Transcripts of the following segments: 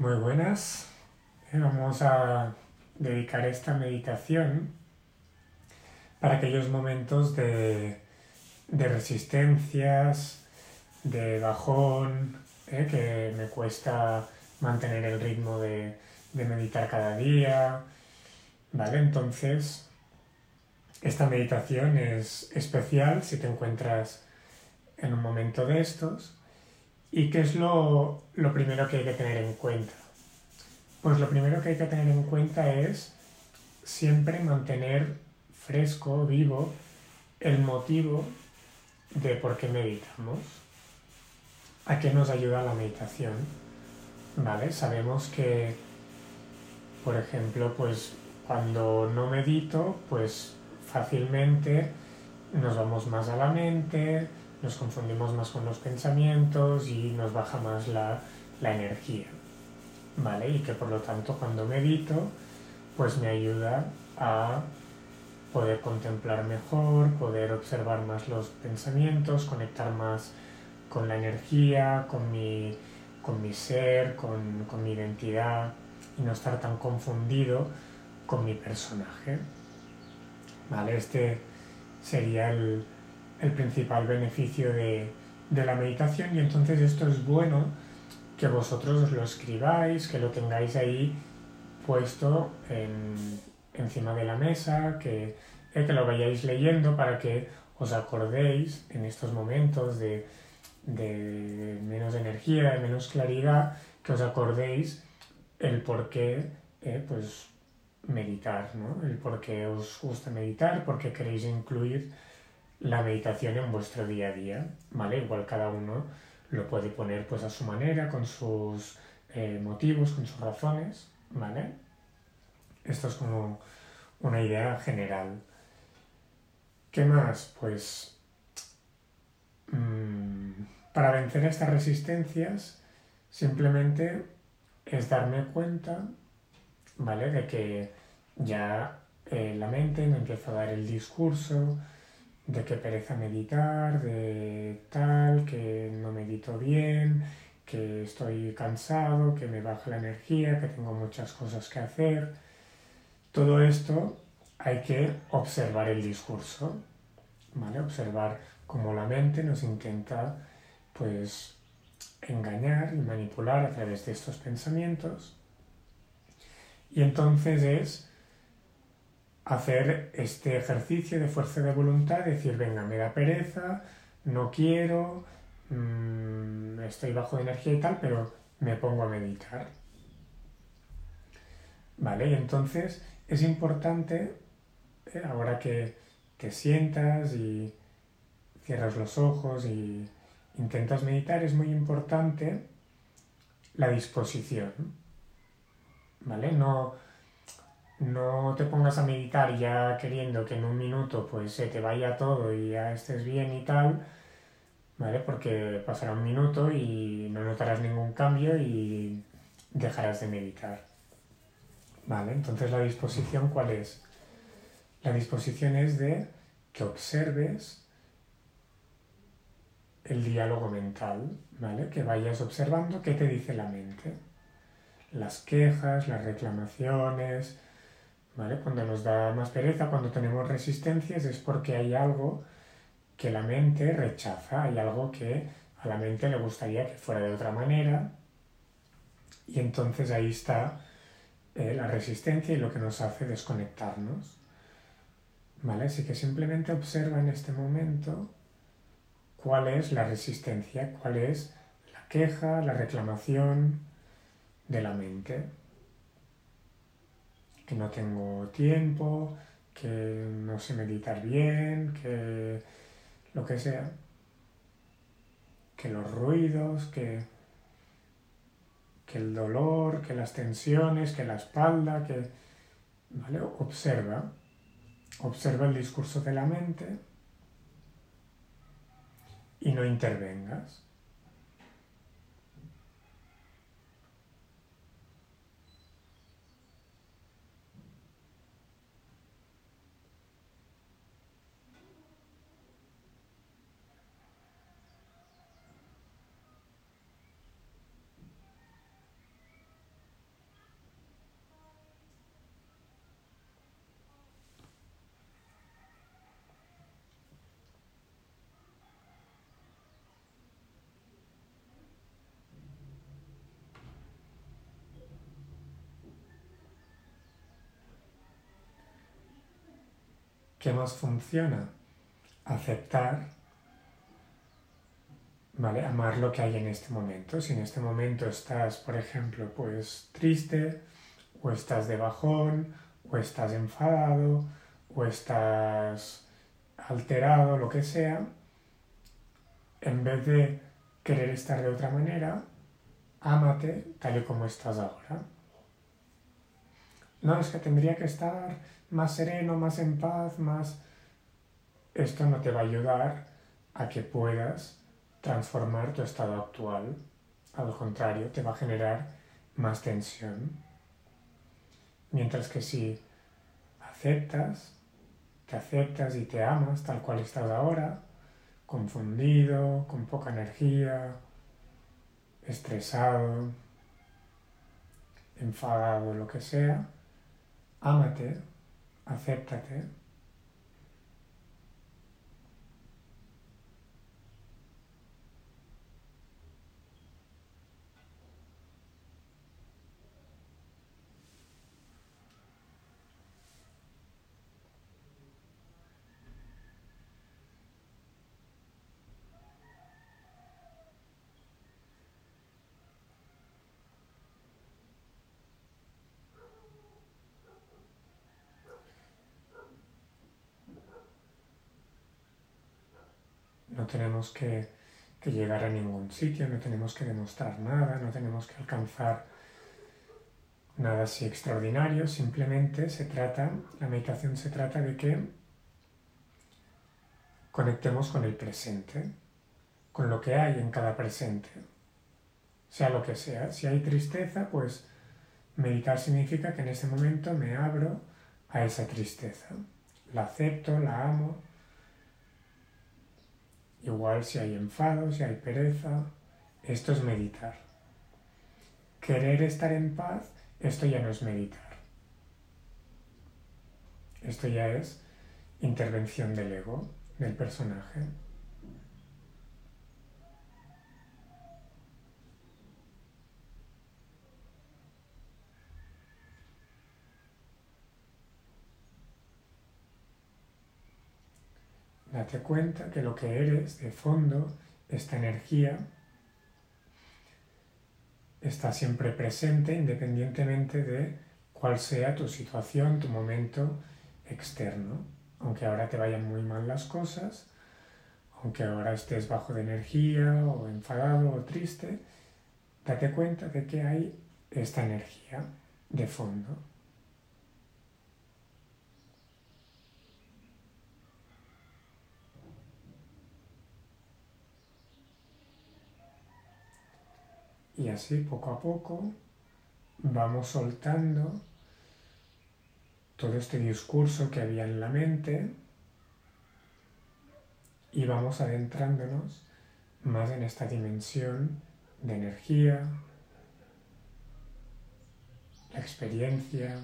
Muy buenas. Eh, Vamos a dedicar esta meditación para aquellos momentos de, de resistencias, de bajón, eh, que me cuesta mantener el ritmo de, de meditar cada día. ¿Vale? Entonces, esta meditación es especial si te encuentras en un momento de estos. ¿Y qué es lo, lo primero que hay que tener en cuenta? Pues lo primero que hay que tener en cuenta es siempre mantener fresco, vivo, el motivo de por qué meditamos. ¿A qué nos ayuda la meditación? ¿Vale? Sabemos que, por ejemplo, pues cuando no medito, pues fácilmente nos vamos más a la mente, nos confundimos más con los pensamientos y nos baja más la, la energía. ¿Vale? Y que por lo tanto cuando medito, pues me ayuda a poder contemplar mejor, poder observar más los pensamientos, conectar más con la energía, con mi, con mi ser, con, con mi identidad y no estar tan confundido con mi personaje. ¿Vale? Este sería el, el principal beneficio de, de, la meditación y entonces esto es bueno que vosotros os lo escribáis, que lo tengáis ahí puesto en, encima de la mesa, que, eh, que lo vayáis leyendo para que os acordéis en estos momentos de, de menos energía, de menos claridad, que os acordéis el por qué eh, pues, meditar, ¿no? el por qué os gusta meditar, por qué queréis incluir la meditación en vuestro día a día, ¿vale? Igual cada uno lo puede poner pues a su manera, con sus eh, motivos, con sus razones, ¿vale? Esto es como una idea general. ¿Qué más? Pues mmm, para vencer estas resistencias simplemente es darme cuenta, ¿vale? De que ya eh, la mente me empieza a dar el discurso, de que pereza meditar, de tal, que no medito bien, que estoy cansado, que me baja la energía, que tengo muchas cosas que hacer. Todo esto hay que observar el discurso, ¿vale? Observar cómo la mente nos intenta, pues, engañar y manipular a través de estos pensamientos. Y entonces es hacer este ejercicio de fuerza de voluntad, decir, venga, me da pereza, no quiero, mmm, estoy bajo de energía y tal, pero me pongo a meditar. ¿Vale? Y entonces es importante, eh, ahora que te sientas y cierras los ojos y intentas meditar, es muy importante la disposición. ¿Vale? No, no te pongas a meditar ya queriendo que en un minuto pues se te vaya todo y ya estés bien y tal, ¿vale? Porque pasará un minuto y no notarás ningún cambio y dejarás de meditar. ¿Vale? Entonces la disposición, ¿cuál es? La disposición es de que observes el diálogo mental, ¿vale? Que vayas observando qué te dice la mente. Las quejas, las reclamaciones, ¿vale? Cuando nos da más pereza, cuando tenemos resistencias, es porque hay algo que la mente rechaza, hay algo que a la mente le gustaría que fuera de otra manera, y entonces ahí está eh, la resistencia y lo que nos hace desconectarnos. ¿Vale? Así que simplemente observa en este momento cuál es la resistencia, cuál es la queja, la reclamación de la mente que no tengo tiempo, que no sé meditar bien, que lo que sea, que los ruidos, que, que el dolor, que las tensiones, que la espalda, que... ¿Vale? Observa, observa el discurso de la mente y no intervengas. ¿Qué más funciona? Aceptar, ¿vale? Amar lo que hay en este momento. Si en este momento estás, por ejemplo, pues triste, o estás de bajón, o estás enfadado, o estás alterado, lo que sea, en vez de querer estar de otra manera, ámate tal y como estás ahora. No, es que tendría que estar más sereno, más en paz, más... Esto no te va a ayudar a que puedas transformar tu estado actual. Al contrario, te va a generar más tensión. Mientras que si aceptas, te aceptas y te amas tal cual estás ahora, confundido, con poca energía, estresado, enfadado, lo que sea, ámate, acéptate tenemos que, llegar a ningún sitio, no tenemos que demostrar nada, no tenemos que alcanzar nada así extraordinario, simplemente se trata, la meditación se trata de que conectemos con el presente, con lo que hay en cada presente, sea lo que sea. Si hay tristeza, pues meditar significa que en ese momento me abro a esa tristeza, la acepto, la amo, Igual si hay enfado, si hay pereza, esto es meditar. Querer estar en paz, esto ya no es meditar. Esto ya es intervención del ego, del personaje. Date cuenta que lo que eres de fondo, esta energía, está siempre presente independientemente de cuál sea tu situación, tu momento externo. Aunque ahora te vayan muy mal las cosas, aunque ahora estés bajo de energía o enfadado o triste, date cuenta de que hay esta energía de fondo. Y así poco a poco vamos soltando todo este discurso que había en la mente y vamos adentrándonos más en esta dimensión de energía, la experiencia,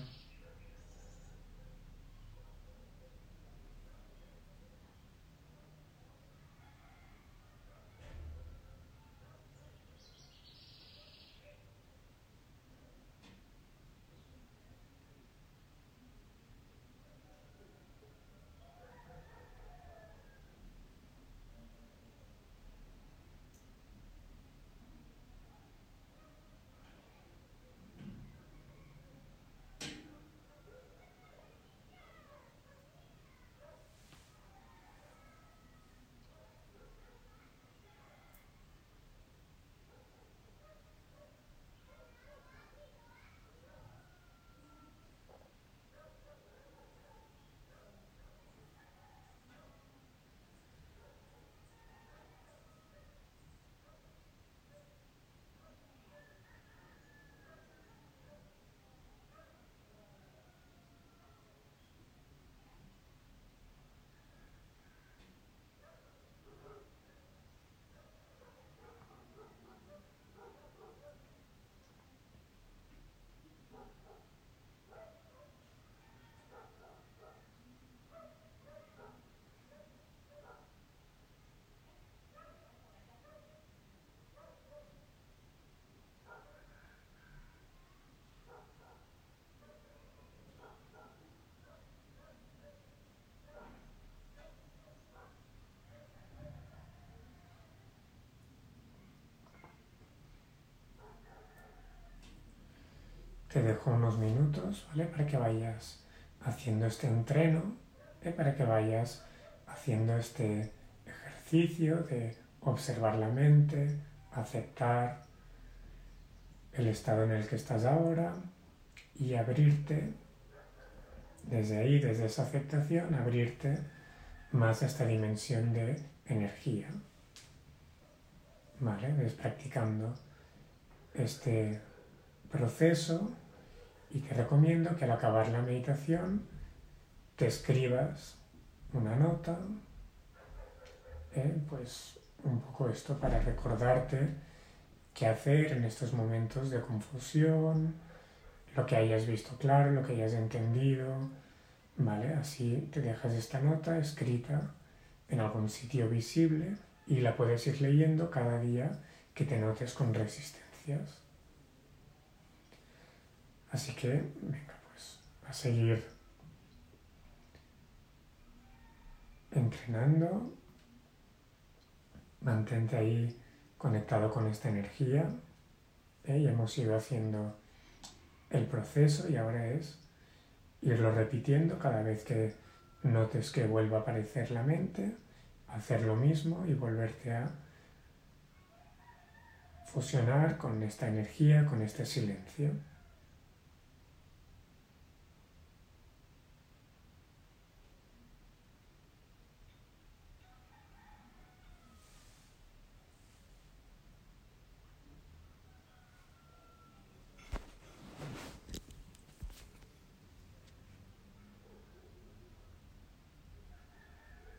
te dejo unos minutos, ¿vale? Para que vayas haciendo este entreno, ¿eh? para que vayas haciendo este ejercicio de observar la mente, aceptar el estado en el que estás ahora y abrirte desde ahí, desde esa aceptación, abrirte más a esta dimensión de energía. ¿Vale? Ves practicando este proceso y te recomiendo que al acabar la meditación te escribas una nota, ¿eh? pues un poco esto para recordarte qué hacer en estos momentos de confusión, lo que hayas visto claro, lo que hayas entendido, ¿vale? Así te dejas esta nota escrita en algún sitio visible y la puedes ir leyendo cada día que te notes con resistencias. Así que, venga, pues a seguir entrenando, mantente ahí conectado con esta energía. ¿eh? Y hemos ido haciendo el proceso y ahora es irlo repitiendo cada vez que notes que vuelva a aparecer la mente, hacer lo mismo y volverte a fusionar con esta energía, con este silencio.